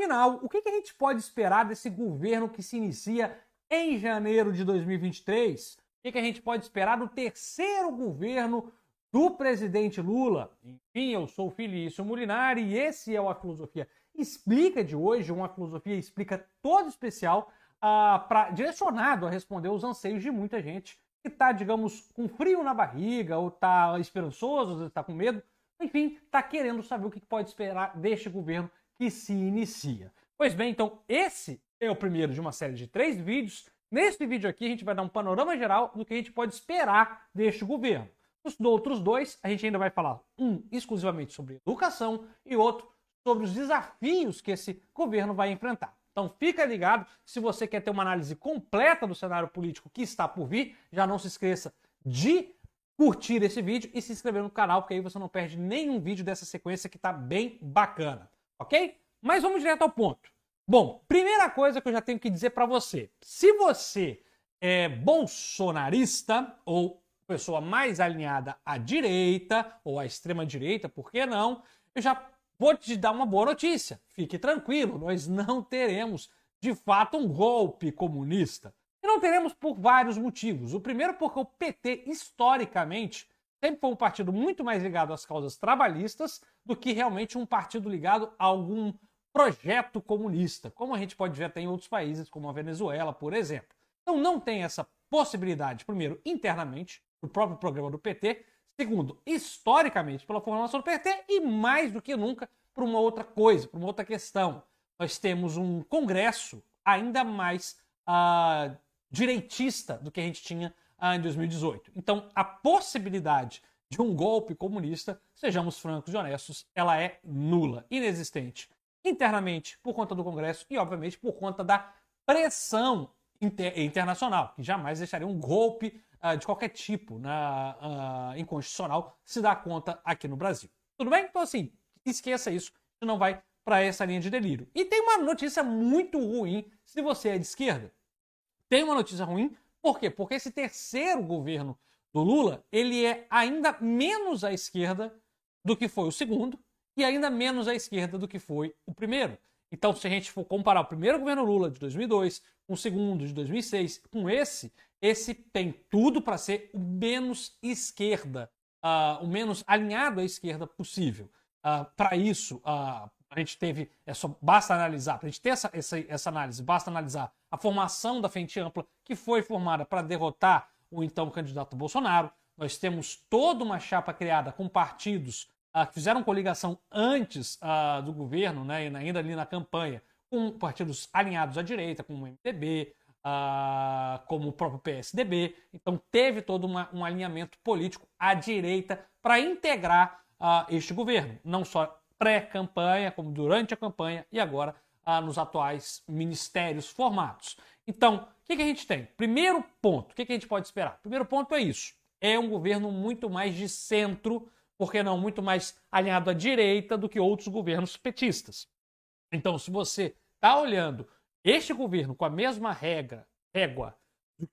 Afinal, o que, a gente pode esperar desse governo que se inicia em janeiro de 2023? O que, a gente pode esperar do terceiro governo do presidente Lula? Enfim, eu sou o Felício Molinari e esse é o A Filosofia Explica de hoje, uma filosofia explica todo especial uh, pra, direcionado a responder os anseios de muita gente que está, digamos, com frio na barriga, ou está esperançoso, ou está com medo, enfim, está querendo saber o que pode esperar deste governo que se inicia. Pois bem, então esse é o primeiro de uma série de três vídeos. Neste vídeo aqui a gente vai dar um panorama geral do que a gente pode esperar deste governo. Os outros dois a gente ainda vai falar um exclusivamente sobre educação e outro sobre os desafios que esse governo vai enfrentar. Então fica ligado, se você quer ter uma análise completa do cenário político que está por vir, já não se esqueça de curtir esse vídeo e se inscrever no canal, porque aí você não perde nenhum vídeo dessa sequência que está bem bacana, ok? Mas vamos direto ao ponto. Bom, primeira coisa que eu já tenho que dizer para você, se você é bolsonarista ou pessoa mais alinhada à direita ou à extrema direita, por que não? Eu já Vou te dar uma boa notícia. Fique tranquilo, nós não teremos de fato um golpe comunista. E não teremos por vários motivos. O primeiro, porque o PT, historicamente, sempre foi um partido muito mais ligado às causas trabalhistas do que realmente um partido ligado a algum projeto comunista, como a gente pode ver até em outros países, como a Venezuela, por exemplo. Então não tem essa possibilidade, primeiro, internamente, do próprio programa do PT, Segundo, historicamente, pela formação do PT e mais do que nunca por uma outra coisa, por uma outra questão. Nós temos um Congresso ainda mais uh, direitista do que a gente tinha uh, em 2018. Então, a possibilidade de um golpe comunista, sejamos francos e honestos, ela é nula, inexistente. Internamente, por conta do Congresso e, obviamente, por conta da pressão inter internacional, que jamais deixaria um golpe uh, de qualquer tipo na, uh, inconstitucional se dar conta aqui no Brasil. Tudo bem? Então, assim, esqueça isso, você não vai para essa linha de delírio. E tem uma notícia muito ruim se você é de esquerda. Tem uma notícia ruim, por quê? Porque esse terceiro governo do Lula, ele é ainda menos à esquerda do que foi o segundo e ainda menos à esquerda do que foi o primeiro. Então, se a gente for comparar o primeiro governo Lula de 2002 com o segundo de 2006 com esse, esse tem tudo para ser o menos esquerda, uh, o menos alinhado à esquerda possível. Uh, para isso, uh, a gente teve, é só, basta analisar, para a gente ter essa, essa, essa análise, basta analisar a formação da frente ampla que foi formada para derrotar o então candidato Bolsonaro. Nós temos toda uma chapa criada com partidos uh, que fizeram coligação antes do governo, né, ainda ali na campanha, com partidos alinhados à direita, como o MDB, uh, como o próprio PSDB. Então teve todo uma, um alinhamento político à direita para integrar uh, este governo, não só pré-campanha, como durante a campanha e agora uh, nos atuais ministérios formados. Então, o que, que, a gente tem? Primeiro ponto, o que, que a gente pode esperar? Primeiro ponto é isso. É um governo muito mais de centro, porque não muito mais alinhado à direita do que outros governos petistas. Então, se você está olhando este governo com a mesma regra, régua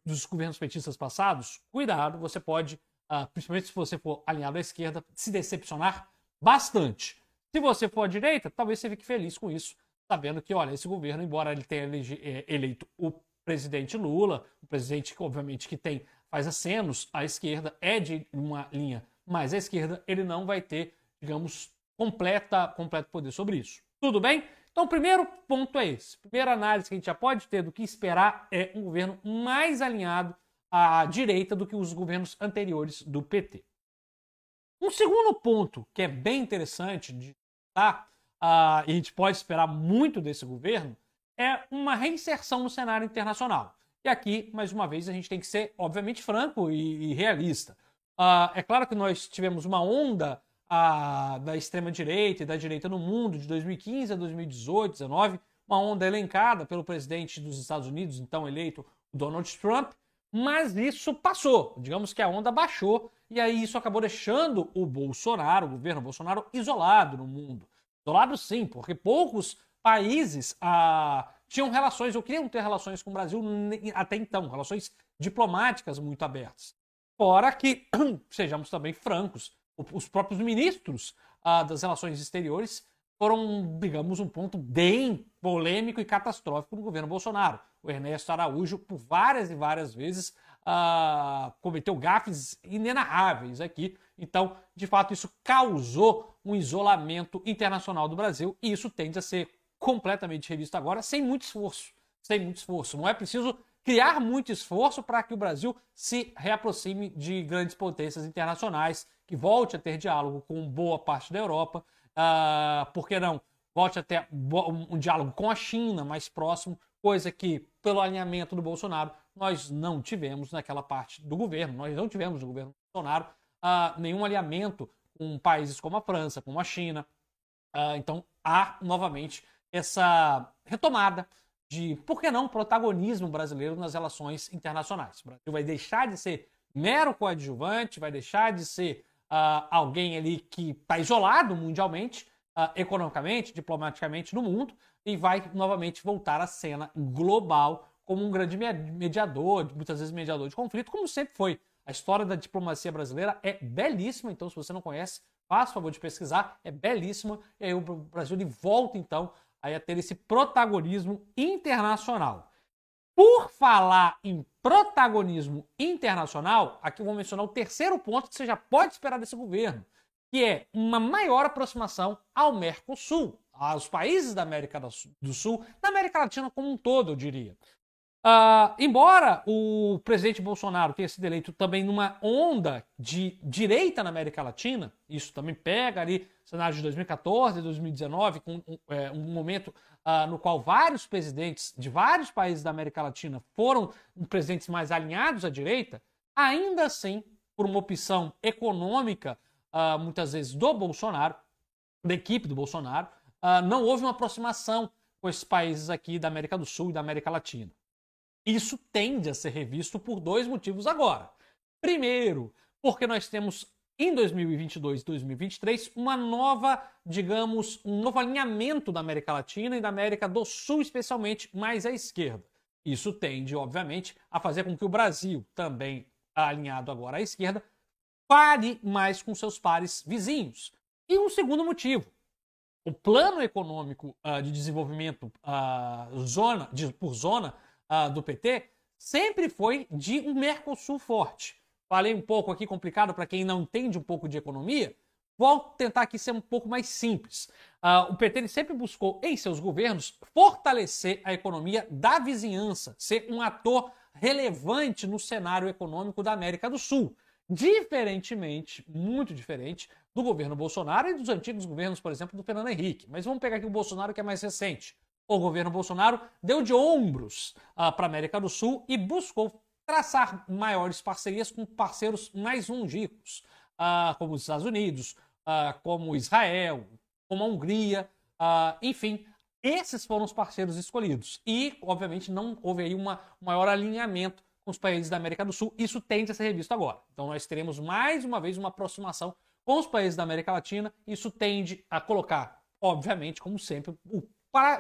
dos governos petistas passados, cuidado, você pode, uh, principalmente se você for alinhado à esquerda, se decepcionar bastante. Se você for à direita, talvez você fique feliz com isso, sabendo que, olha, esse governo, embora ele tenha é, eleito o presidente Lula, o presidente que, obviamente, que tem, faz acenos à esquerda, é de uma linha mais à esquerda, ele não vai ter, digamos, completa, completo poder sobre isso. Tudo bem? Então, o primeiro ponto é esse. Primeira análise que a gente já pode ter do que esperar é um governo mais alinhado à direita do que os governos anteriores do PT. Um segundo ponto que é bem interessante de tá, uh, e a gente pode esperar muito desse governo é uma reinserção no cenário internacional. E aqui, mais uma vez, a gente tem que ser, obviamente, franco e, e realista. Uh, é claro que nós tivemos uma onda a, da extrema-direita e da direita no mundo de 2015 a 2018, 2019, uma onda elencada pelo presidente dos Estados Unidos, então eleito Donald Trump, mas isso passou. Digamos que a onda baixou e aí isso acabou deixando o Bolsonaro, o governo Bolsonaro, isolado no mundo. Isolado sim, porque poucos países ah, tinham relações ou queriam ter relações com o Brasil até então, relações diplomáticas muito abertas. Fora que, sejamos também francos, os próprios ministros ah, das relações exteriores foram, digamos, um ponto bem polêmico e catastrófico no governo Bolsonaro. O Ernesto Araújo, por várias e várias vezes, cometeu gafes inenarráveis aqui. Então, de fato, isso causou um isolamento internacional do Brasil e isso tende a ser completamente revisto agora, sem muito esforço. Sem muito esforço. Não é preciso criar muito esforço para que o Brasil se reaproxime de grandes potências internacionais, que volte a ter diálogo com boa parte da Europa, uh, por que não? Volte a ter um diálogo com a China mais próximo, coisa que, pelo alinhamento do Bolsonaro, nós não tivemos naquela parte do governo, nós não tivemos no governo Bolsonaro uh, nenhum alinhamento com países como a França, como a China. Uh, então há novamente essa retomada de, por que não, protagonismo brasileiro nas relações internacionais. O Brasil vai deixar de ser mero coadjuvante, vai deixar de ser uh, alguém ali que está isolado mundialmente, uh, economicamente, diplomaticamente no mundo, e vai novamente voltar à cena global como um grande mediador, muitas vezes mediador de conflito, como sempre foi. A história da diplomacia brasileira é belíssima, então se você não conhece, faça o favor de pesquisar, é belíssima, e aí o Brasil volta então a ter esse protagonismo internacional. Por falar em protagonismo internacional, aqui eu vou mencionar o terceiro ponto que você já pode esperar desse governo, que é uma maior aproximação ao Mercosul, aos países da América do Sul, da América Latina como um todo, eu diria. Uh, embora o presidente Bolsonaro tenha sido eleito também numa onda de direita na América Latina, isso também pega ali cenário de 2014, 2019, com um, é, um momento uh, no qual vários presidentes de vários países da América Latina foram presidentes mais alinhados à direita, ainda assim, por uma opção econômica, uh, muitas vezes do Bolsonaro, da equipe do Bolsonaro, não houve uma aproximação com esses países aqui da América do Sul e da América Latina. Isso tende a ser revisto por dois motivos agora. Primeiro, porque nós temos em 2022 e 2023 uma nova, digamos, um novo alinhamento da América Latina e da América do Sul, especialmente mais à esquerda. Isso tende, obviamente, a fazer com que o Brasil, também alinhado agora à esquerda, pare mais com seus pares vizinhos. E um segundo motivo, o plano econômico uh, de desenvolvimento uh, zona, de, por zona uh, do PT sempre foi de um Mercosul forte. Falei um pouco aqui complicado para quem não entende um pouco de economia. Vou tentar aqui ser um pouco mais simples. Uh, o PT sempre buscou, em seus governos, fortalecer a economia da vizinhança, ser um ator relevante no cenário econômico da América do Sul. Diferentemente, muito diferente, do governo Bolsonaro e dos antigos governos, por exemplo, do Fernando Henrique. Mas vamos pegar aqui o Bolsonaro, que é mais recente o governo Bolsonaro deu de ombros uh, para a América do Sul e buscou traçar maiores parcerias com parceiros mais longínquos, uh, como os Estados Unidos, uh, como Israel, como a Hungria, enfim, esses foram os parceiros escolhidos. E, obviamente, não houve aí uma, um maior alinhamento com os países da América do Sul. Isso tende a ser revisto agora. Então, nós teremos mais uma vez uma aproximação com os países da América Latina. Isso tende a colocar, obviamente, como sempre, o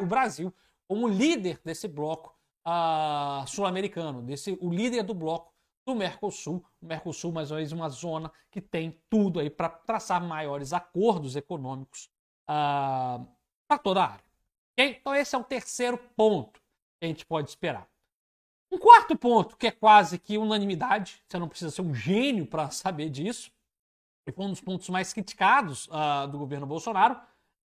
o Brasil como líder desse bloco uh, sul-americano, desse o líder do bloco do Mercosul. O Mercosul, mais uma vez, uma zona que tem tudo aí para traçar maiores acordos econômicos uh, para toda a área. Okay? Então, esse é o terceiro ponto que a gente pode esperar. Um quarto ponto, que é quase que unanimidade, você não precisa ser um gênio para saber disso, e foi um dos pontos mais criticados uh, do governo Bolsonaro,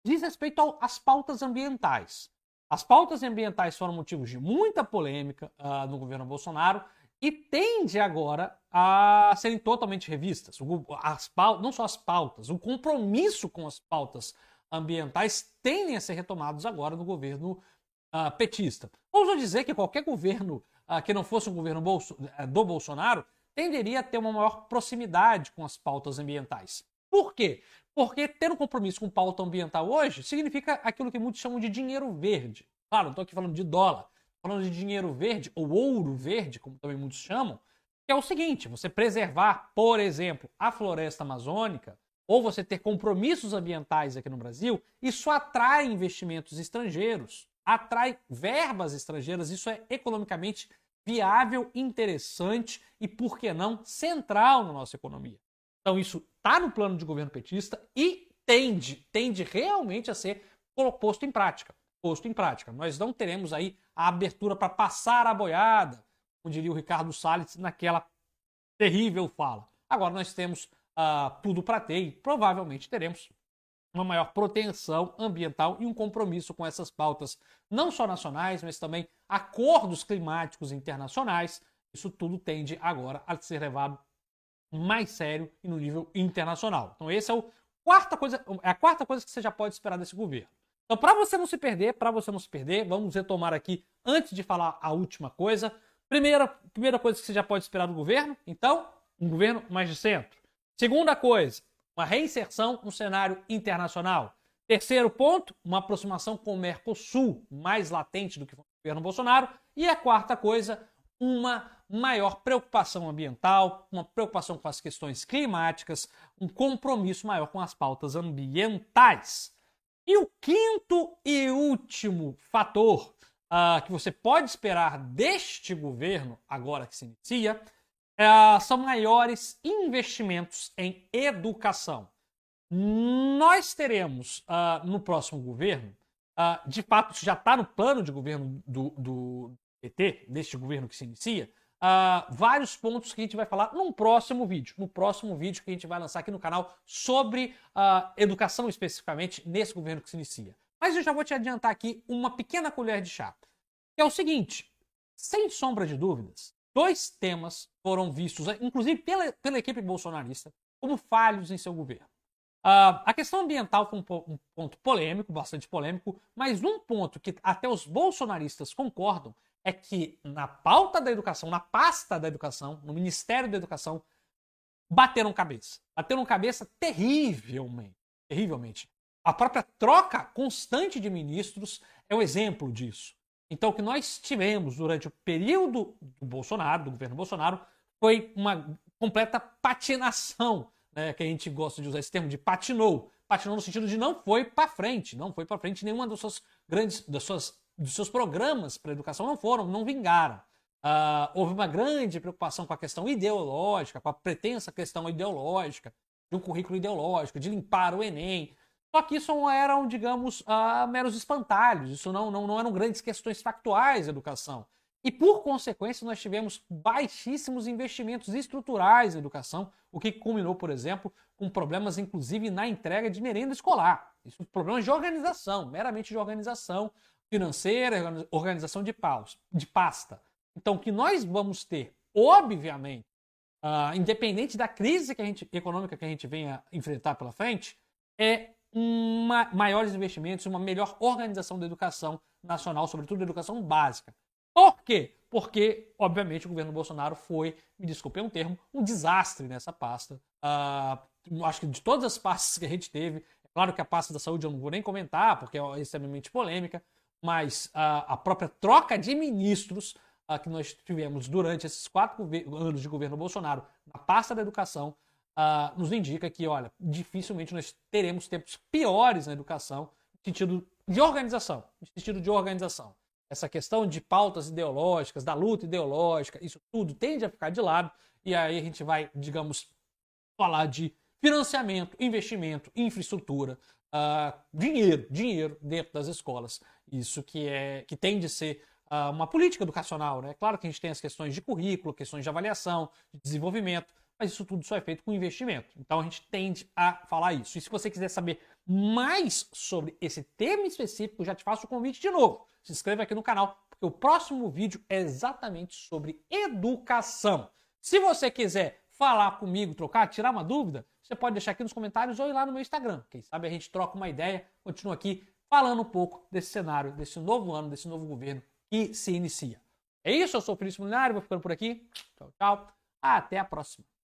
diz respeito às pautas ambientais. As pautas ambientais foram motivos de muita polêmica uh, no governo Bolsonaro e tende agora a serem totalmente revistas. As pautas, não só as pautas, o compromisso com as pautas ambientais tendem a ser retomados agora no governo uh, petista. Ouso dizer que qualquer governo uh, que não fosse um governo Bolso, uh, do Bolsonaro tenderia a ter uma maior proximidade com as pautas ambientais. Por quê? Porque ter um compromisso com pauta ambiental hoje significa aquilo que muitos chamam de dinheiro verde. Claro, não estou aqui falando de dólar, falando de dinheiro verde, ou ouro verde, como também muitos chamam, que é o seguinte: você preservar, por exemplo, a floresta amazônica, ou você ter compromissos ambientais aqui no Brasil, isso atrai investimentos estrangeiros, atrai verbas estrangeiras, isso é economicamente viável, interessante e, por que não, central na nossa economia. Então isso está no plano de governo petista e tende, tende realmente a ser posto em prática. Posto em prática. Nós não teremos aí a abertura para passar a boiada, como diria o Ricardo Salles naquela terrível fala. Agora nós temos uh, tudo para ter e provavelmente teremos uma maior proteção ambiental e um compromisso com essas pautas, não só nacionais, mas também acordos climáticos internacionais. Isso tudo tende agora a ser levado mais sério e no nível internacional. Então, essa é o quarta coisa, é a quarta coisa que você já pode esperar desse governo. Então, para você não se perder, para você não se perder, vamos retomar aqui antes de falar a última coisa. Primeira, primeira coisa que você já pode esperar do governo, então, um governo mais de centro. Segunda coisa, uma reinserção no cenário internacional. Terceiro ponto, uma aproximação com o Mercosul, mais latente do que o governo Bolsonaro. E a quarta coisa, uma maior preocupação ambiental, uma preocupação com as questões climáticas, um compromisso maior com as pautas ambientais. E o quinto e último fator uh, que você pode esperar deste governo, agora que se inicia, é, são maiores investimentos em educação. Nós teremos uh, no próximo governo, uh, de fato, isso já está no plano de governo do, do PT, deste governo que se inicia, uh, vários pontos que a gente vai falar num próximo vídeo. No próximo vídeo que a gente vai lançar aqui no canal sobre educação especificamente nesse governo que se inicia. Mas eu já vou te adiantar aqui uma pequena colher de chá. Que é o seguinte, sem sombra de dúvidas, dois temas foram vistos, inclusive pela, pela equipe bolsonarista, como falhos em seu governo. Uh, a questão ambiental foi um, um, ponto polêmico, bastante polêmico, mas um ponto que até os bolsonaristas concordam é que na pauta da educação, na pasta da educação, no Ministério da Educação, bateram cabeça. Bateram cabeça terrivelmente. Terrivelmente. A própria troca constante de ministros é o um exemplo disso. Então, o que nós tivemos durante o período do Bolsonaro, do governo Bolsonaro, foi uma completa patinação, né, que a gente gosta de usar esse termo de patinou. Patinou no sentido de não foi para frente, não foi para frente nenhuma das suas grandes, das suas, dos seus programas para educação não foram, não vingaram. Uh, houve uma grande preocupação com a questão ideológica, com a pretensa questão ideológica, de um currículo ideológico, de limpar o Enem, só que isso não eram, digamos, uh, meros espantalhos, isso não, não, não eram grandes questões factuais da educação. E por consequência, nós tivemos baixíssimos investimentos estruturais em educação, o que culminou, por exemplo, com problemas, inclusive, na entrega de merenda escolar. Isso problemas de organização, meramente de organização financeira, organização de, paus, de pasta. Então, o que nós vamos ter, obviamente, uh, independente da crise que a gente, econômica que a gente venha enfrentar pela frente, é uma, maiores investimentos, uma melhor organização da educação nacional, sobretudo da educação básica. Por quê? Porque, obviamente, o governo Bolsonaro foi, me desculpem um termo, um desastre nessa pasta. Uh, acho que de todas as pastas que a gente teve, é claro que a pasta da saúde eu não vou nem comentar, porque é extremamente polêmica, mas uh, a própria troca de ministros uh, que nós tivemos durante esses quatro anos de governo Bolsonaro na pasta da educação uh, nos indica que, olha, dificilmente nós teremos tempos piores na educação, no sentido de organização, no sentido de organização. Essa questão de pautas ideológicas, da luta ideológica, isso tudo tende a ficar de lado, e aí a gente vai, digamos, falar de financiamento, investimento, infraestrutura, uh, dinheiro, dinheiro dentro das escolas. Isso que é que tem de ser uh, uma política educacional, né? Claro que a gente tem as questões de currículo, questões de avaliação, de desenvolvimento, mas isso tudo só é feito com investimento. Então a gente tende a falar isso. E se você quiser saber mais sobre esse tema específico, já te faço o convite de novo. Se inscreva aqui no canal, porque o próximo vídeo é exatamente sobre educação. Se você quiser falar comigo, trocar, tirar uma dúvida, você pode deixar aqui nos comentários ou ir lá no meu Instagram. Quem sabe a gente troca uma ideia, continua aqui falando um pouco desse cenário, desse novo ano, desse novo governo que se inicia. É isso, eu sou o Felipe Milinário, vou ficando por aqui. Tchau, tchau. Até a próxima.